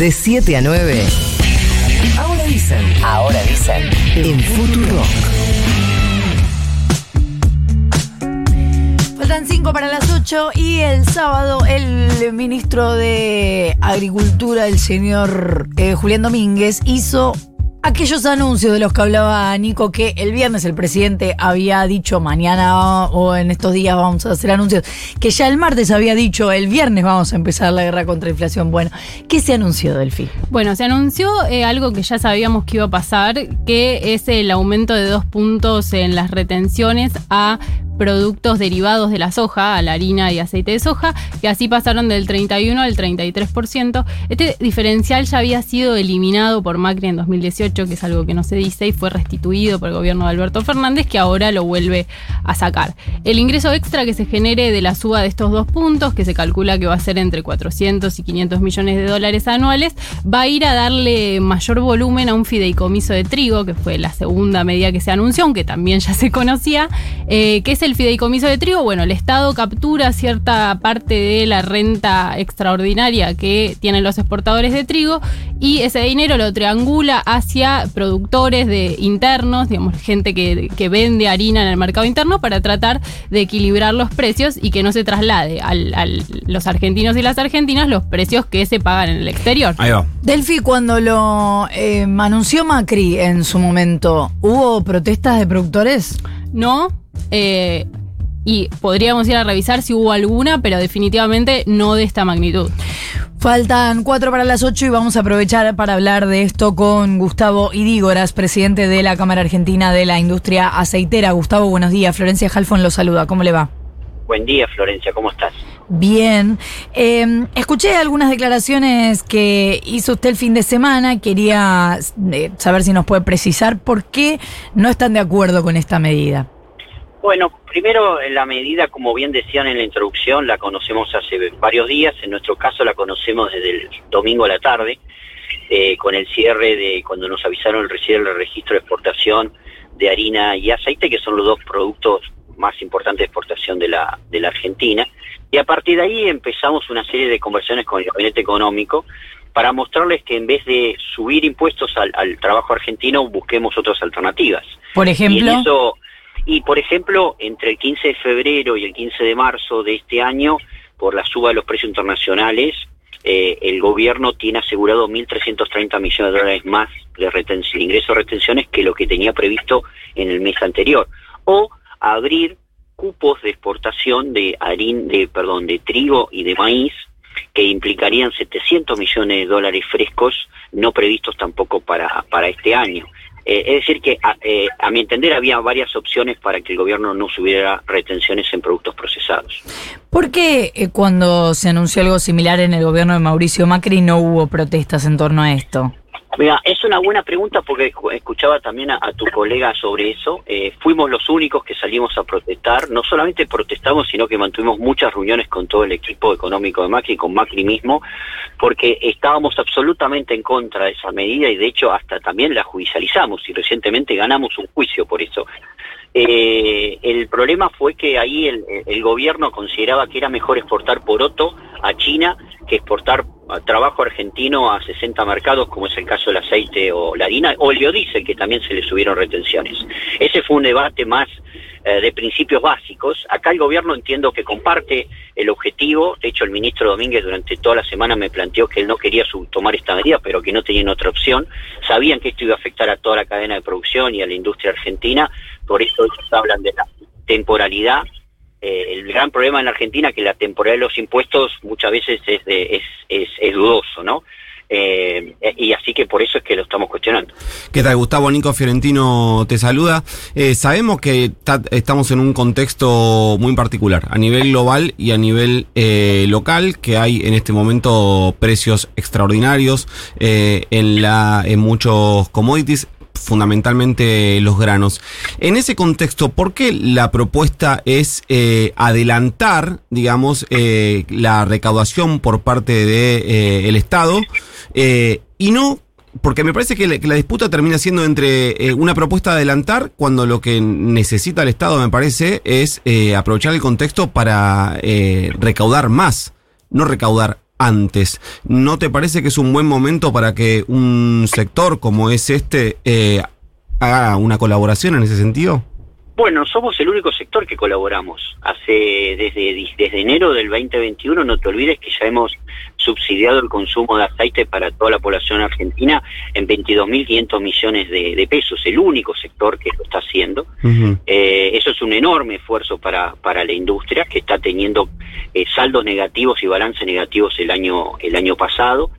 De 7 a 9. Ahora dicen. Ahora dicen. En Futuro. Faltan 5 para las 8 y el sábado el ministro de Agricultura, el señor eh, Julián Domínguez, hizo aquellos anuncios de los que hablaba Nico, que el viernes el presidente había dicho mañana o en estos días vamos a hacer anuncios, que ya el martes había dicho el viernes vamos a empezar la guerra contra la inflación. Bueno, ¿qué se anunció, Delfi? Bueno, se anunció eh, algo que ya sabíamos que iba a pasar, que es el aumento de dos puntos en las retenciones a productos derivados de la soja, a la harina y aceite de soja, que así pasaron del 31 al 33%. Este diferencial ya había sido eliminado por Macri en 2018, que es algo que no se dice, y fue restituido por el gobierno de Alberto Fernández, que ahora lo vuelve a sacar. El ingreso extra que se genere de la suba de estos dos puntos, que se calcula que va a ser entre 400 y 500 millones de dólares anuales, va a ir a darle mayor volumen a un fideicomiso de trigo, que fue la segunda medida que se anunció, aunque también ya se conocía, eh, que es el el fideicomiso de trigo, bueno, el Estado captura cierta parte de la renta extraordinaria que tienen los exportadores de trigo y ese dinero lo triangula hacia productores de internos, digamos, gente que, vende harina en el mercado interno para tratar de equilibrar los precios y que no se traslade a los argentinos y las argentinas los precios que se pagan en el exterior. Ahí va. Delphi, cuando lo eh, anunció Macri en su momento, ¿hubo protestas de productores? No, eh, y podríamos ir a revisar si hubo alguna, pero definitivamente no de esta magnitud. Faltan cuatro para las ocho y vamos a aprovechar para hablar de esto con Gustavo Idígoras, presidente de la Cámara Argentina de la Industria Aceitera. Gustavo, buenos días. Florencia Halfon lo saluda. ¿Cómo le va? Buen día, Florencia. ¿Cómo estás? Bien. Eh, escuché algunas declaraciones que hizo usted el fin de semana. Quería eh, saber si nos puede precisar por qué no están de acuerdo con esta medida. Bueno, primero la medida, como bien decían en la introducción, la conocemos hace varios días, en nuestro caso la conocemos desde el domingo a la tarde, eh, con el cierre de cuando nos avisaron el cierre del registro de exportación de harina y aceite, que son los dos productos más importantes de exportación de la, de la Argentina. Y a partir de ahí empezamos una serie de conversiones con el gabinete económico para mostrarles que en vez de subir impuestos al, al trabajo argentino, busquemos otras alternativas. Por ejemplo. Y, por ejemplo, entre el 15 de febrero y el 15 de marzo de este año, por la suba de los precios internacionales, eh, el gobierno tiene asegurado 1.330 millones de dólares más de, retención, ingresos de retenciones que lo que tenía previsto en el mes anterior. O abrir cupos de exportación de harín, de, perdón, de trigo y de maíz que implicarían 700 millones de dólares frescos no previstos tampoco para, para este año. Eh, es decir, que eh, a, mi entender había varias opciones para que el gobierno no subiera retenciones en productos procesados. ¿Por qué eh, cuando se anunció algo similar en el gobierno de Mauricio Macri no hubo protestas en torno a esto? Mira, es una buena pregunta porque escuchaba también a, tu colega sobre eso. Eh, fuimos los únicos que salimos a protestar. No solamente protestamos, sino que mantuvimos muchas reuniones con todo el equipo económico de Macri, con Macri mismo, porque estábamos absolutamente en contra de esa medida y de hecho hasta también la judicializamos y recientemente ganamos un juicio por eso. Eh, el problema fue que ahí el, gobierno consideraba que era mejor exportar poroto a China que exportar trabajo argentino a 60 mercados, como es el caso del aceite o la harina, o el biodiesel, que también se le subieron retenciones. Ese fue un debate más eh, de principios básicos. Acá el gobierno entiendo que comparte el objetivo. De hecho, el ministro Domínguez durante toda la semana me planteó que él no quería tomar esta medida, pero que no tenían otra opción. Sabían que esto iba a afectar a toda la cadena de producción y a la industria argentina. Por eso ellos hablan de la temporalidad eh, el gran problema en la Argentina es que la temporalidad de los impuestos muchas veces es, es, es, dudoso, ¿no? Eh, y así que por eso es que lo estamos cuestionando. ¿Qué tal, Gustavo? Nico Fiorentino te saluda. Eh, sabemos que estamos en un contexto muy particular, a nivel global y a nivel local, que hay en este momento precios extraordinarios en, la, en muchos commodities fundamentalmente los granos. En ese contexto, ¿por qué la propuesta es eh, adelantar, digamos, eh, la recaudación por parte del de, eh, Estado y no porque me parece que la, disputa termina siendo entre una propuesta de adelantar cuando lo que necesita el Estado, me parece, es aprovechar el contexto para recaudar más, no recaudar antes. ¿No te parece que es un buen momento para que un sector como es este eh, haga una colaboración en ese sentido? Bueno, somos el único sector que colaboramos. Hace desde, desde enero del 2021, no te olvides que ya hemos subsidiado el consumo de aceite para toda la población argentina en 22.500 millones de, pesos, el único sector que lo está haciendo. eh, eso es un enorme esfuerzo para, para la industria que está teniendo eh, saldos negativos y balances negativos el año, el año pasado.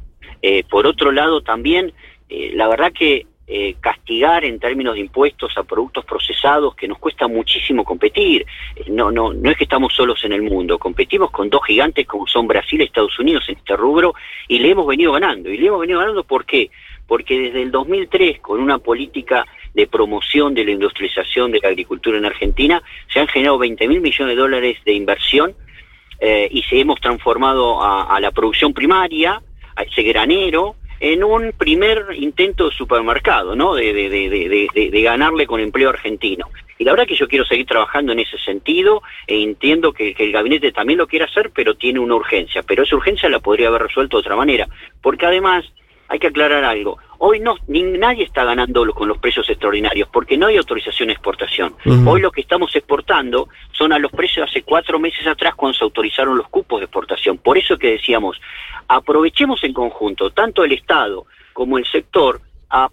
Eh, por otro lado, también, eh, la verdad que eh, castigar en términos de impuestos a productos procesados que nos cuesta muchísimo competir. Eh, no, no, no es que estamos solos en el mundo, competimos con dos gigantes como son Brasil y Estados Unidos en este rubro y le hemos venido ganando. Y le hemos venido ganando ¿por qué? Porque desde el 2003, con una política de promoción de la industrialización de la agricultura en Argentina, se han generado 20 mil millones de dólares de inversión eh, y se hemos transformado a, a la producción primaria, a ese granero, en un primer intento de supermercado, ¿no? De, de, de, de, ganarle con empleo argentino. Y la verdad que yo quiero seguir trabajando en ese sentido e entiendo que, que, el gabinete también lo quiere hacer, pero tiene una urgencia. Pero esa urgencia la podría haber resuelto de otra manera. Porque además hay que aclarar algo. Hoy no, ni, nadie está ganando con los precios extraordinarios porque no hay autorización de exportación. Uh -huh. Hoy lo que estamos exportando son a los precios hace cuatro meses atrás cuando se autorizaron los cupos de exportación. Por eso que decíamos, aprovechemos en conjunto, tanto el Estado como el sector, a,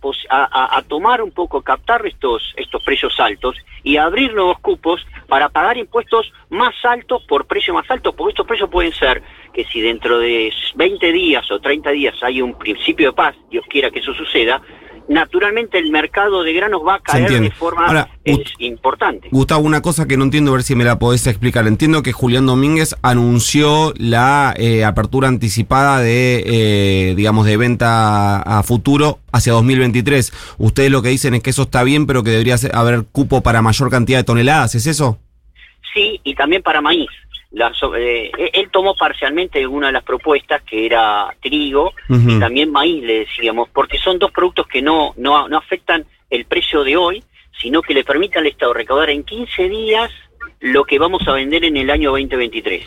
a, tomar un poco, captar estos, estos precios altos y abrir nuevos cupos para pagar impuestos más altos por precio más alto, porque estos precios pueden ser que si dentro de 20 días o 30 días hay un principio de paz, Dios quiera que eso suceda, naturalmente el mercado de granos va a caer de forma Ahora, es, importante. Gustavo, una cosa que no entiendo, a ver si me la podés explicar. Entiendo que Julián Domínguez anunció la eh, apertura anticipada de, eh, digamos, de venta a futuro hacia 2023. Ustedes lo que dicen es que eso está bien, pero que debería haber cupo para mayor cantidad de toneladas, ¿es eso? Sí, y también para maíz. La, eh, él tomó parcialmente una de las propuestas que era trigo uh -huh. y también maíz le decíamos porque son dos productos que no, no, no afectan el precio de hoy sino que le permitan al Estado recaudar en 15 días lo que vamos a vender en el año 2023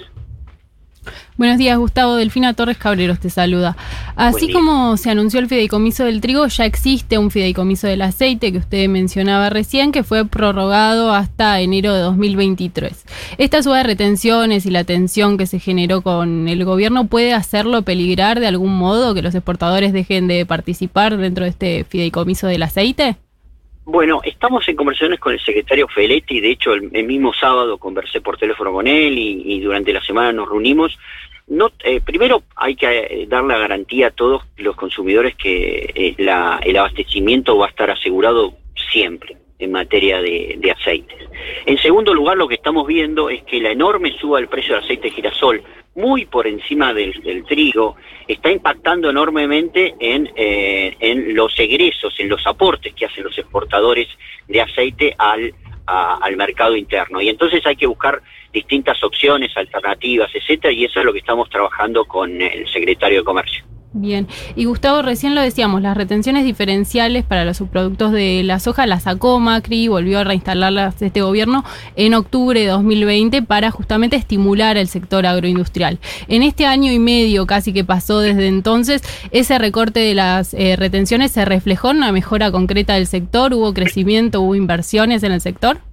Buenos días, Gustavo. Delfina Torres Cabreros te saluda. Así como se anunció el fideicomiso del trigo, ya existe un fideicomiso del aceite que usted mencionaba recién, que fue prorrogado hasta enero de 2023. Esta suba de retenciones y la tensión que se generó con el gobierno puede hacerlo peligrar de algún modo que los exportadores dejen de participar dentro de este fideicomiso del aceite? Bueno, estamos en conversaciones con el secretario Feletti, de hecho el, el mismo sábado conversé por teléfono con él y, y durante la semana nos reunimos. No, eh, primero hay que eh, dar la garantía a todos los consumidores que eh, el abastecimiento va a estar asegurado siempre en materia de, aceites. En segundo lugar, lo que estamos viendo es que la enorme suba del precio del aceite de girasol, muy por encima del, del trigo, está impactando enormemente en, eh, en los egresos, en los aportes que hacen los exportadores de aceite al, a, al mercado interno. Y entonces hay que buscar distintas opciones, alternativas, etcétera, y eso es lo que estamos trabajando con el secretario de Comercio. Bien, y Gustavo, recién lo decíamos, las retenciones diferenciales para los subproductos de la soja las sacó Macri, volvió a reinstalarlas este gobierno en octubre de 2020 para justamente estimular el sector agroindustrial. En este año y medio casi que pasó desde entonces, ese recorte de las eh, retenciones se reflejó en una mejora concreta del sector, hubo crecimiento, hubo inversiones en el sector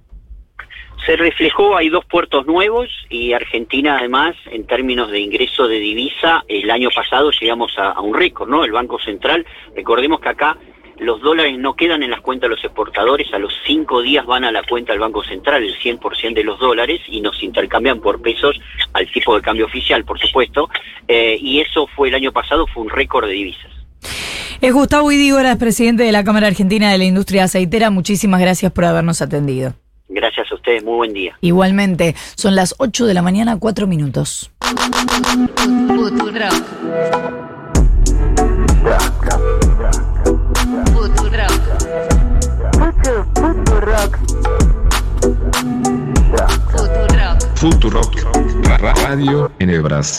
se reflejó, hay dos puertos nuevos y Argentina además, en términos de ingreso de divisa, el año pasado llegamos a, a un récord, ¿no? El Banco Central, recordemos que acá los dólares no quedan en las cuentas de los exportadores, a los cinco días van a la cuenta del Banco Central el 100% de los dólares y nos intercambian por pesos al tipo de cambio oficial, por supuesto, eh, y eso fue el año pasado, fue un récord de divisas. Es Gustavo Idígoras, presidente de la Cámara Argentina de la Industria Aceitera. Muchísimas gracias por habernos atendido. Gracias ustedes, muy buen día. Igualmente, son las 8 de la mañana, 4 minutos. Futurock. Radio en el Brasil.